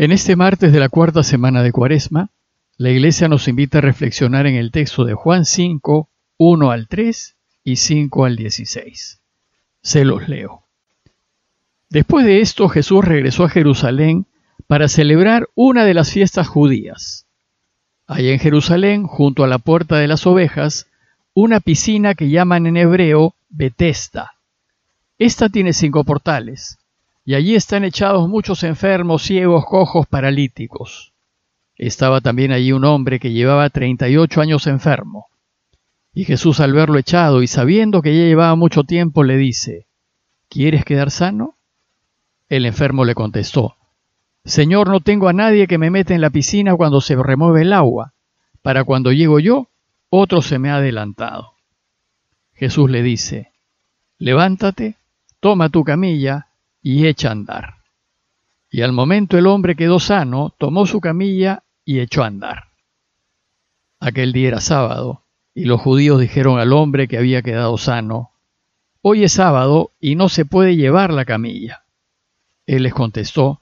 En este martes de la cuarta semana de Cuaresma, la Iglesia nos invita a reflexionar en el texto de Juan 5, 1 al 3 y 5 al 16. Se los leo. Después de esto Jesús regresó a Jerusalén para celebrar una de las fiestas judías. Hay en Jerusalén, junto a la puerta de las ovejas, una piscina que llaman en hebreo Betesda. Esta tiene cinco portales y allí están echados muchos enfermos, ciegos, cojos, paralíticos. Estaba también allí un hombre que llevaba treinta y ocho años enfermo. Y Jesús al verlo echado y sabiendo que ya llevaba mucho tiempo, le dice, ¿Quieres quedar sano? El enfermo le contestó, Señor, no tengo a nadie que me meta en la piscina cuando se remueve el agua. Para cuando llego yo, otro se me ha adelantado. Jesús le dice, Levántate, toma tu camilla y echa a andar. Y al momento el hombre quedó sano, tomó su camilla y echó a andar. Aquel día era sábado, y los judíos dijeron al hombre que había quedado sano, Hoy es sábado y no se puede llevar la camilla. Él les contestó,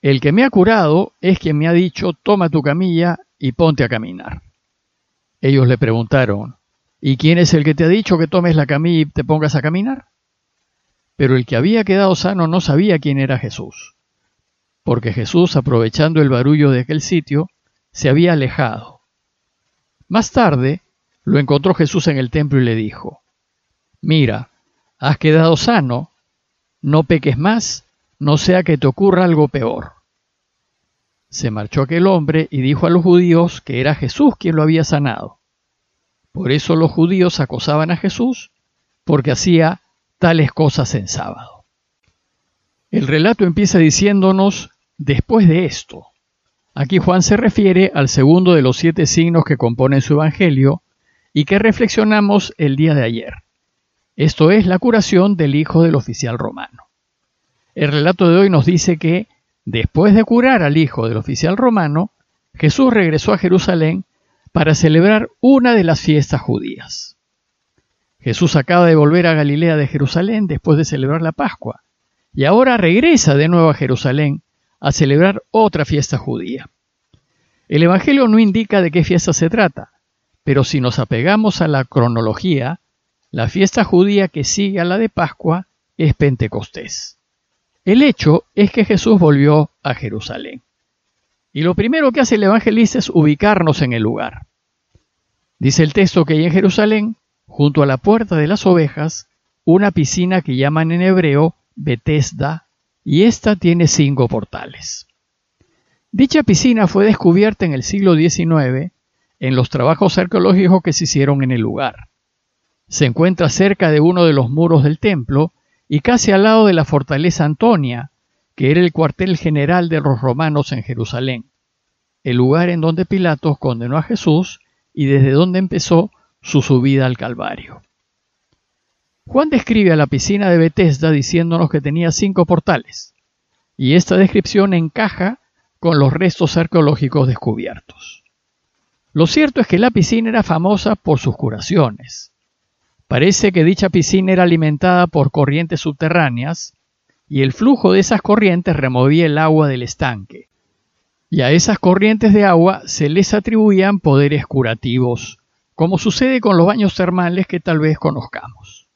El que me ha curado es quien me ha dicho, toma tu camilla y ponte a caminar. Ellos le preguntaron, ¿y quién es el que te ha dicho que tomes la camilla y te pongas a caminar? Pero el que había quedado sano no sabía quién era Jesús, porque Jesús, aprovechando el barullo de aquel sitio, se había alejado. Más tarde, lo encontró Jesús en el templo y le dijo, Mira, has quedado sano, no peques más, no sea que te ocurra algo peor. Se marchó aquel hombre y dijo a los judíos que era Jesús quien lo había sanado. Por eso los judíos acosaban a Jesús, porque hacía tales cosas en sábado. El relato empieza diciéndonos después de esto. Aquí Juan se refiere al segundo de los siete signos que componen su Evangelio y que reflexionamos el día de ayer. Esto es la curación del hijo del oficial romano. El relato de hoy nos dice que, después de curar al hijo del oficial romano, Jesús regresó a Jerusalén para celebrar una de las fiestas judías. Jesús acaba de volver a Galilea de Jerusalén después de celebrar la Pascua, y ahora regresa de nuevo a Jerusalén a celebrar otra fiesta judía. El Evangelio no indica de qué fiesta se trata, pero si nos apegamos a la cronología, la fiesta judía que sigue a la de Pascua es Pentecostés. El hecho es que Jesús volvió a Jerusalén. Y lo primero que hace el evangelista es ubicarnos en el lugar. Dice el texto que hay en Jerusalén junto a la puerta de las ovejas, una piscina que llaman en hebreo Betesda, y esta tiene cinco portales. Dicha piscina fue descubierta en el siglo XIX en los trabajos arqueológicos que se hicieron en el lugar. Se encuentra cerca de uno de los muros del templo y casi al lado de la fortaleza Antonia, que era el cuartel general de los romanos en Jerusalén, el lugar en donde Pilatos condenó a Jesús y desde donde empezó su subida al Calvario. Juan describe a la piscina de Bethesda diciéndonos que tenía cinco portales, y esta descripción encaja con los restos arqueológicos descubiertos. Lo cierto es que la piscina era famosa por sus curaciones. Parece que dicha piscina era alimentada por corrientes subterráneas y el flujo de esas corrientes removía el agua del estanque. Y a esas corrientes de agua se les atribuían poderes curativos como sucede con los baños termales que tal vez conozcamos.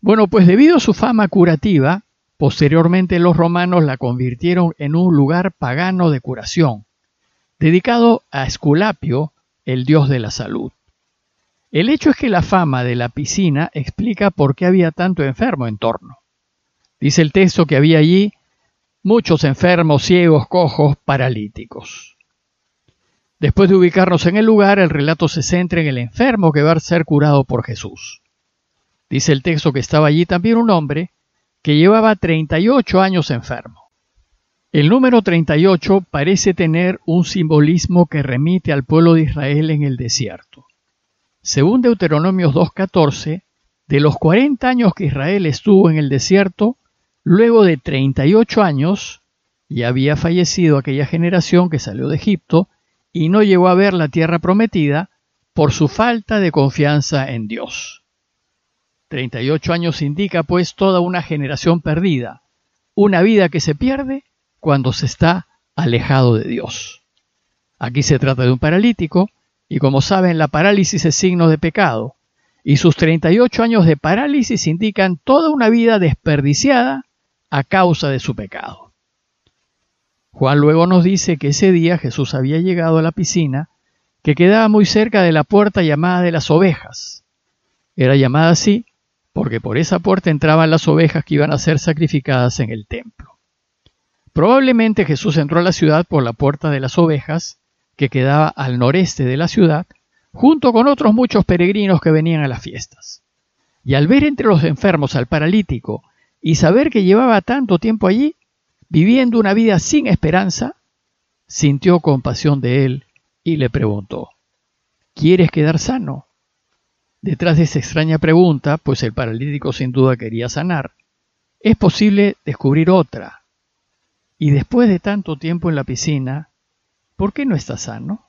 Bueno, pues debido a su fama curativa, posteriormente los romanos la convirtieron en un lugar pagano de curación, dedicado a Esculapio, el dios de la salud. El hecho es que la fama de la piscina explica por qué había tanto enfermo en torno. Dice el texto que había allí muchos enfermos, ciegos, cojos, paralíticos. Después de ubicarnos en el lugar, el relato se centra en el enfermo que va a ser curado por Jesús. Dice el texto que estaba allí también un hombre que llevaba 38 años enfermo. El número 38 parece tener un simbolismo que remite al pueblo de Israel en el desierto. Según Deuteronomios 2.14, de los 40 años que Israel estuvo en el desierto, luego de 38 años, ya había fallecido aquella generación que salió de Egipto y no llegó a ver la tierra prometida por su falta de confianza en Dios. 38 años indica pues toda una generación perdida, una vida que se pierde cuando se está alejado de Dios. Aquí se trata de un paralítico y como saben la parálisis es signo de pecado y sus 38 años de parálisis indican toda una vida desperdiciada a causa de su pecado. Juan luego nos dice que ese día Jesús había llegado a la piscina que quedaba muy cerca de la puerta llamada de las ovejas. Era llamada así porque por esa puerta entraban las ovejas que iban a ser sacrificadas en el templo. Probablemente Jesús entró a la ciudad por la puerta de las ovejas, que quedaba al noreste de la ciudad, junto con otros muchos peregrinos que venían a las fiestas. Y al ver entre los enfermos al paralítico y saber que llevaba tanto tiempo allí, viviendo una vida sin esperanza, sintió compasión de él y le preguntó, ¿Quieres quedar sano? Detrás de esa extraña pregunta, pues el paralítico sin duda quería sanar, es posible descubrir otra. Y después de tanto tiempo en la piscina, ¿por qué no está sano?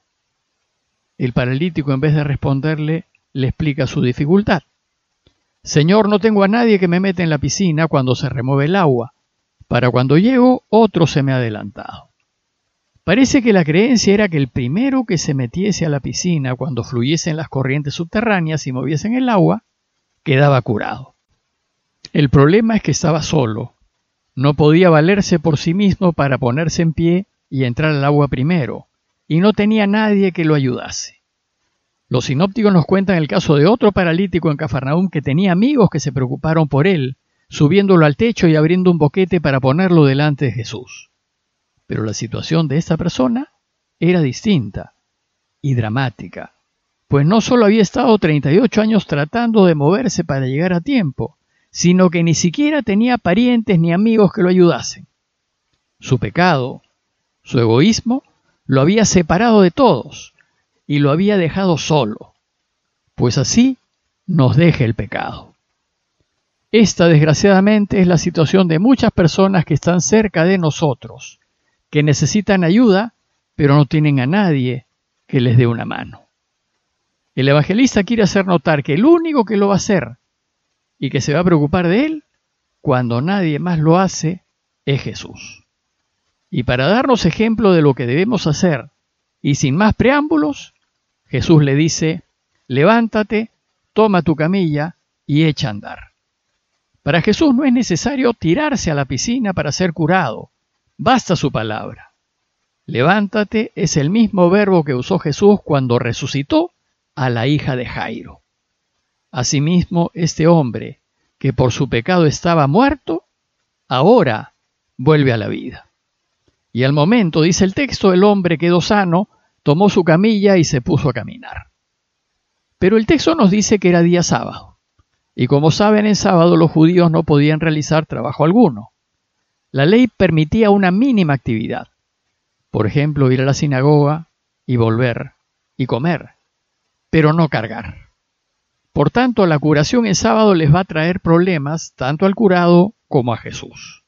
El paralítico en vez de responderle, le explica su dificultad. Señor, no tengo a nadie que me meta en la piscina cuando se remueve el agua. Para cuando llego, otro se me ha adelantado. Parece que la creencia era que el primero que se metiese a la piscina cuando fluyesen las corrientes subterráneas y moviesen el agua, quedaba curado. El problema es que estaba solo. No podía valerse por sí mismo para ponerse en pie y entrar al agua primero, y no tenía nadie que lo ayudase. Los sinópticos nos cuentan el caso de otro paralítico en Cafarnaúm que tenía amigos que se preocuparon por él, subiéndolo al techo y abriendo un boquete para ponerlo delante de Jesús. Pero la situación de esta persona era distinta y dramática, pues no solo había estado 38 años tratando de moverse para llegar a tiempo, sino que ni siquiera tenía parientes ni amigos que lo ayudasen. Su pecado, su egoísmo, lo había separado de todos y lo había dejado solo, pues así nos deja el pecado. Esta desgraciadamente es la situación de muchas personas que están cerca de nosotros, que necesitan ayuda, pero no tienen a nadie que les dé una mano. El evangelista quiere hacer notar que el único que lo va a hacer y que se va a preocupar de él, cuando nadie más lo hace, es Jesús. Y para darnos ejemplo de lo que debemos hacer, y sin más preámbulos, Jesús le dice, levántate, toma tu camilla y echa a andar. Para Jesús no es necesario tirarse a la piscina para ser curado, Basta su palabra. Levántate es el mismo verbo que usó Jesús cuando resucitó a la hija de Jairo. Asimismo, este hombre, que por su pecado estaba muerto, ahora vuelve a la vida. Y al momento, dice el texto, el hombre quedó sano, tomó su camilla y se puso a caminar. Pero el texto nos dice que era día sábado. Y como saben, en sábado los judíos no podían realizar trabajo alguno. La ley permitía una mínima actividad. Por ejemplo, ir a la sinagoga y volver y comer, pero no cargar. Por tanto, la curación en sábado les va a traer problemas tanto al curado como a Jesús.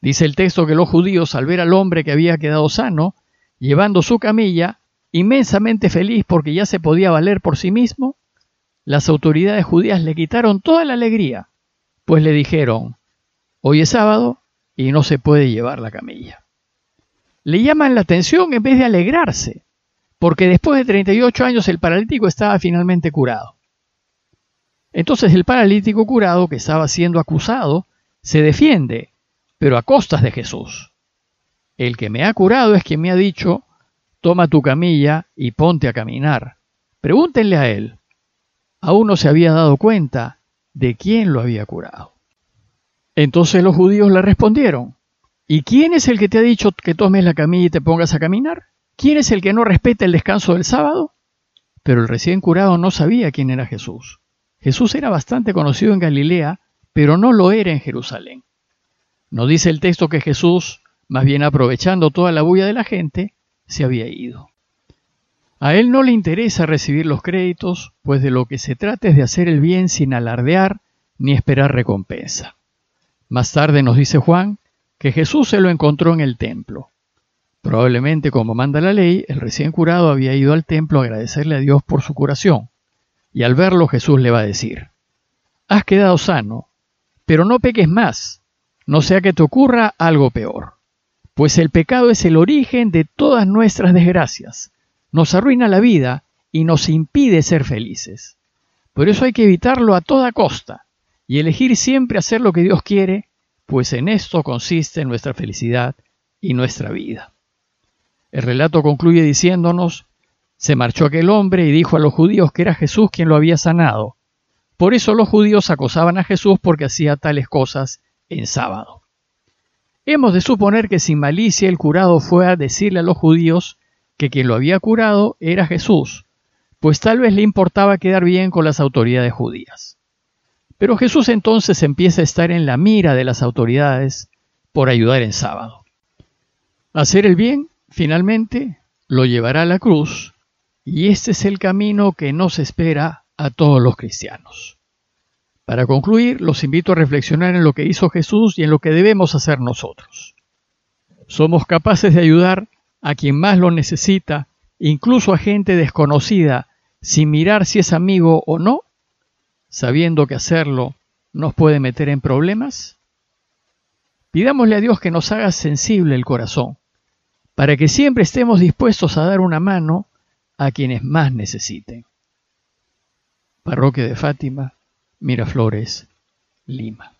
Dice el texto que los judíos, al ver al hombre que había quedado sano, llevando su camilla, inmensamente feliz porque ya se podía valer por sí mismo, las autoridades judías le quitaron toda la alegría, pues le dijeron, hoy es sábado, y no se puede llevar la camilla. Le llaman la atención en vez de alegrarse, porque después de 38 años el paralítico estaba finalmente curado. Entonces el paralítico curado que estaba siendo acusado se defiende, pero a costas de Jesús. El que me ha curado es quien me ha dicho, toma tu camilla y ponte a caminar. Pregúntenle a él. Aún no se había dado cuenta de quién lo había curado. Entonces los judíos le respondieron, ¿y quién es el que te ha dicho que tomes la camilla y te pongas a caminar? ¿Quién es el que no respeta el descanso del sábado? Pero el recién curado no sabía quién era Jesús. Jesús era bastante conocido en Galilea, pero no lo era en Jerusalén. No dice el texto que Jesús, más bien aprovechando toda la bulla de la gente, se había ido. A él no le interesa recibir los créditos, pues de lo que se trata es de hacer el bien sin alardear ni esperar recompensa. Más tarde nos dice Juan que Jesús se lo encontró en el templo. Probablemente, como manda la ley, el recién curado había ido al templo a agradecerle a Dios por su curación. Y al verlo Jesús le va a decir, Has quedado sano, pero no peques más, no sea que te ocurra algo peor. pues el pecado es el origen de todas nuestras desgracias, nos arruina la vida y nos impide ser felices. Por eso hay que evitarlo a toda costa y elegir siempre hacer lo que Dios quiere, pues en esto consiste nuestra felicidad y nuestra vida. El relato concluye diciéndonos, se marchó aquel hombre y dijo a los judíos que era Jesús quien lo había sanado. Por eso los judíos acosaban a Jesús porque hacía tales cosas en sábado. Hemos de suponer que sin malicia el curado fue a decirle a los judíos que quien lo había curado era Jesús, pues tal vez le importaba quedar bien con las autoridades judías. Pero Jesús entonces empieza a estar en la mira de las autoridades por ayudar en sábado. Hacer el bien, finalmente, lo llevará a la cruz, y este es el camino que nos espera a todos los cristianos. Para concluir, los invito a reflexionar en lo que hizo Jesús y en lo que debemos hacer nosotros. ¿Somos capaces de ayudar a quien más lo necesita, incluso a gente desconocida, sin mirar si es amigo o no, sabiendo que hacerlo nos puede meter en problemas? Pidámosle a Dios que nos haga sensible el corazón, para que siempre estemos dispuestos a dar una mano a quienes más necesiten. Parroquia de Fátima, Miraflores, Lima.